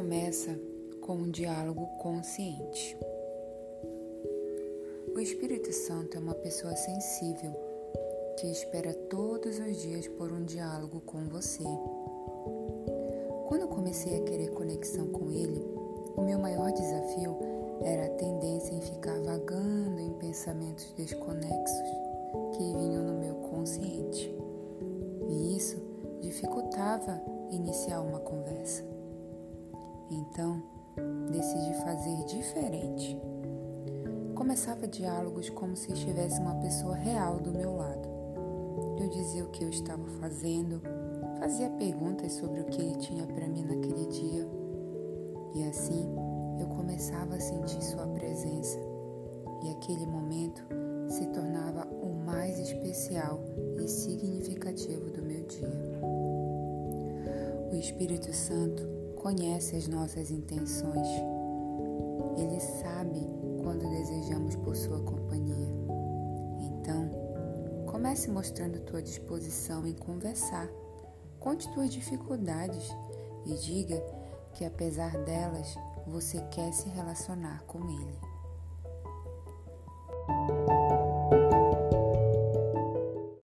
começa com um diálogo consciente. O Espírito Santo é uma pessoa sensível que espera todos os dias por um diálogo com você. Quando comecei a querer conexão com ele, o meu maior desafio era a tendência em ficar vagando em pensamentos desconexos que vinham no meu consciente. E isso dificultava iniciar uma conversa. Decidi fazer diferente. Começava diálogos como se estivesse uma pessoa real do meu lado. Eu dizia o que eu estava fazendo, fazia perguntas sobre o que ele tinha para mim naquele dia. E assim, eu começava a sentir sua presença. E aquele momento se tornava o mais especial e significativo do meu dia. O Espírito Santo conhece as nossas intenções. Ele sabe quando desejamos por sua companhia. Então, comece mostrando tua disposição em conversar. Conte tuas dificuldades e diga que apesar delas, você quer se relacionar com ele.